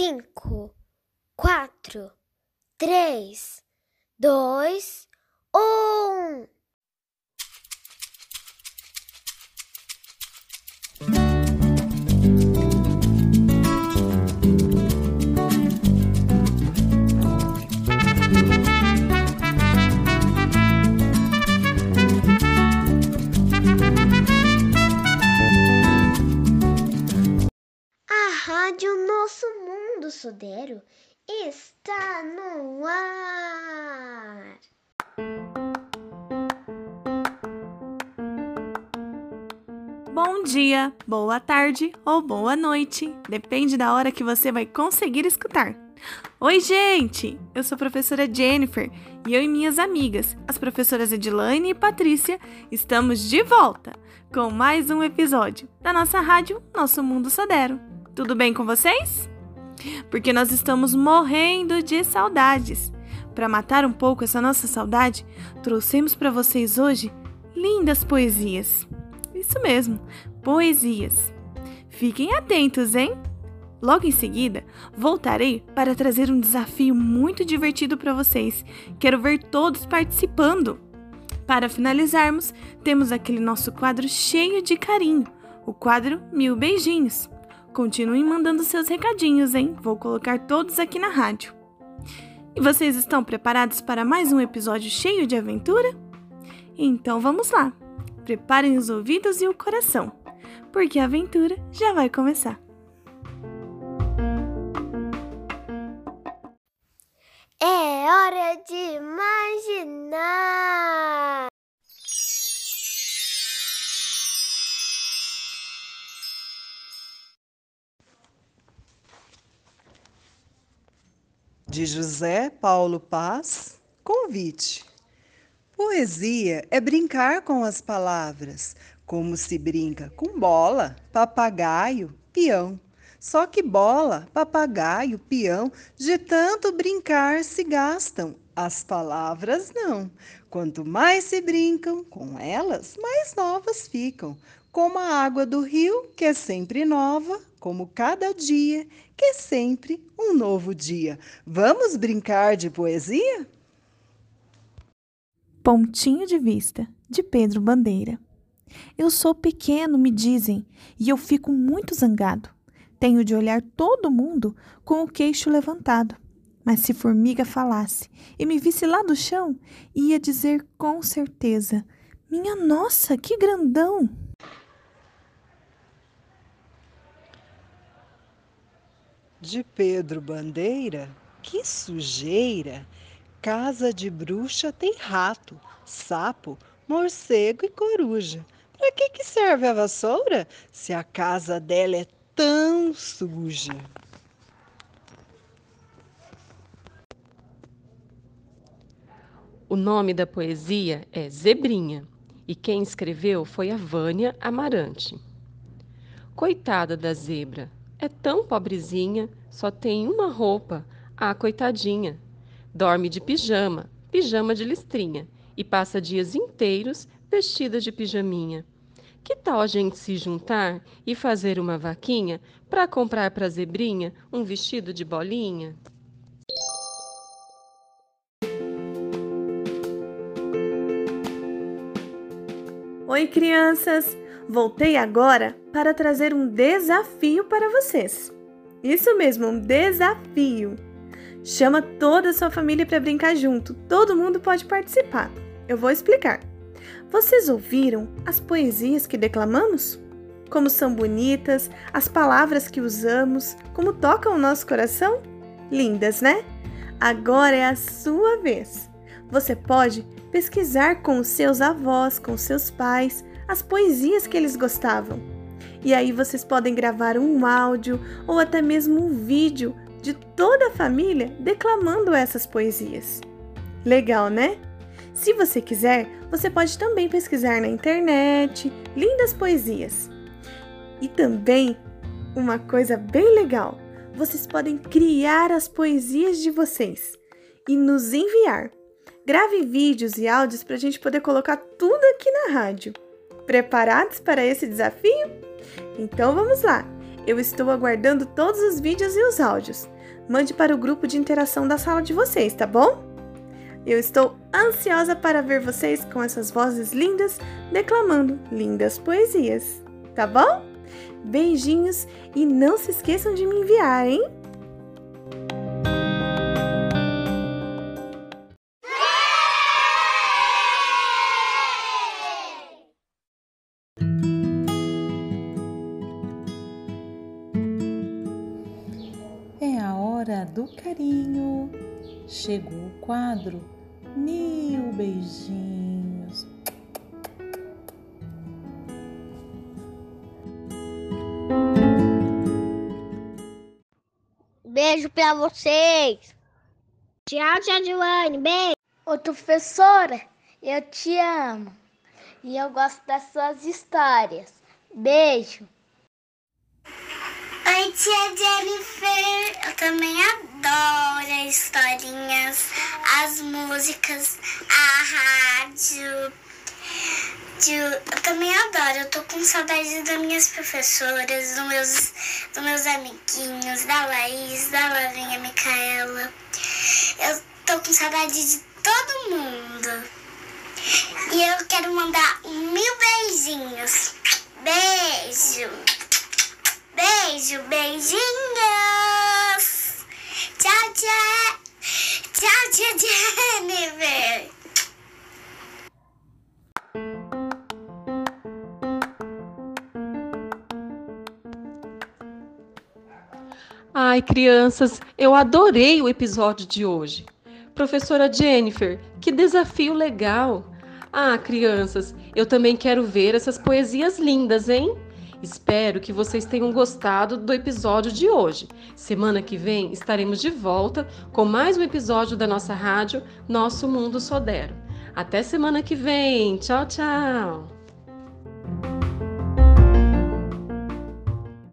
cinco, quatro, três, dois, um. A Rádio Nosso Mundo Sudero está no ar. Bom dia, boa tarde ou boa noite, depende da hora que você vai conseguir escutar. Oi, gente! Eu sou a professora Jennifer e eu e minhas amigas, as professoras Edilane e Patrícia, estamos de volta com mais um episódio da nossa rádio Nosso Mundo Sodero. Tudo bem com vocês? Porque nós estamos morrendo de saudades. Para matar um pouco essa nossa saudade, trouxemos para vocês hoje lindas poesias. Isso mesmo, poesias. Fiquem atentos, hein? Logo em seguida, voltarei para trazer um desafio muito divertido para vocês. Quero ver todos participando. Para finalizarmos, temos aquele nosso quadro cheio de carinho, o quadro Mil Beijinhos. Continuem mandando seus recadinhos, hein? Vou colocar todos aqui na rádio. E vocês estão preparados para mais um episódio cheio de aventura? Então vamos lá! Preparem os ouvidos e o coração, porque a aventura já vai começar. É De José Paulo Paz, convite. Poesia é brincar com as palavras, como se brinca com bola, papagaio, peão. Só que bola, papagaio, peão, de tanto brincar se gastam, as palavras não. Quanto mais se brincam com elas, mais novas ficam. Como a água do rio, que é sempre nova, como cada dia, que é sempre um novo dia. Vamos brincar de poesia? Pontinho de Vista, de Pedro Bandeira. Eu sou pequeno, me dizem, e eu fico muito zangado. Tenho de olhar todo mundo com o queixo levantado. Mas se formiga falasse e me visse lá do chão, ia dizer com certeza: Minha nossa, que grandão! De Pedro Bandeira? Que sujeira! Casa de bruxa tem rato, sapo, morcego e coruja. Para que, que serve a vassoura se a casa dela é tão suja? O nome da poesia é Zebrinha e quem escreveu foi a Vânia Amarante. Coitada da zebra, é tão pobrezinha, só tem uma roupa, ah, coitadinha. Dorme de pijama, pijama de listrinha, e passa dias inteiros vestida de pijaminha. Que tal a gente se juntar e fazer uma vaquinha para comprar para a zebrinha um vestido de bolinha? Oi, crianças! Voltei agora para trazer um desafio para vocês. Isso mesmo, um desafio. Chama toda a sua família para brincar junto. Todo mundo pode participar. Eu vou explicar. Vocês ouviram as poesias que declamamos? Como são bonitas, as palavras que usamos, como tocam o nosso coração? Lindas, né? Agora é a sua vez. Você pode pesquisar com os seus avós, com seus pais, as poesias que eles gostavam. E aí vocês podem gravar um áudio ou até mesmo um vídeo de toda a família declamando essas poesias. Legal, né? Se você quiser, você pode também pesquisar na internet lindas poesias. E também uma coisa bem legal: vocês podem criar as poesias de vocês e nos enviar. Grave vídeos e áudios para a gente poder colocar tudo aqui na rádio. Preparados para esse desafio? Então vamos lá! Eu estou aguardando todos os vídeos e os áudios. Mande para o grupo de interação da sala de vocês, tá bom? Eu estou ansiosa para ver vocês com essas vozes lindas declamando lindas poesias, tá bom? Beijinhos e não se esqueçam de me enviar, hein? Do carinho. Chegou o quadro Mil Beijinhos. Beijo pra vocês. Tchau, tia Joane. Beijo. Ô, professora, eu te amo. E eu gosto das suas histórias. Beijo. Oi, tia Jennifer. Eu também adoro as historinhas, as músicas, a rádio. Eu também adoro. Eu tô com saudade das minhas professoras, dos meus, dos meus amiguinhos, da Laís, da Lavinha Micaela. Eu tô com saudade de todo mundo. E eu quero mandar mil beijinhos. Beijo. Beijo, beijinhos. Tchau, tchau. Tchau, tia Jennifer. Ai, crianças, eu adorei o episódio de hoje. Professora Jennifer, que desafio legal! Ah, crianças, eu também quero ver essas poesias lindas, hein? Espero que vocês tenham gostado do episódio de hoje. Semana que vem estaremos de volta com mais um episódio da nossa rádio Nosso Mundo Sodero. Até semana que vem. Tchau, tchau.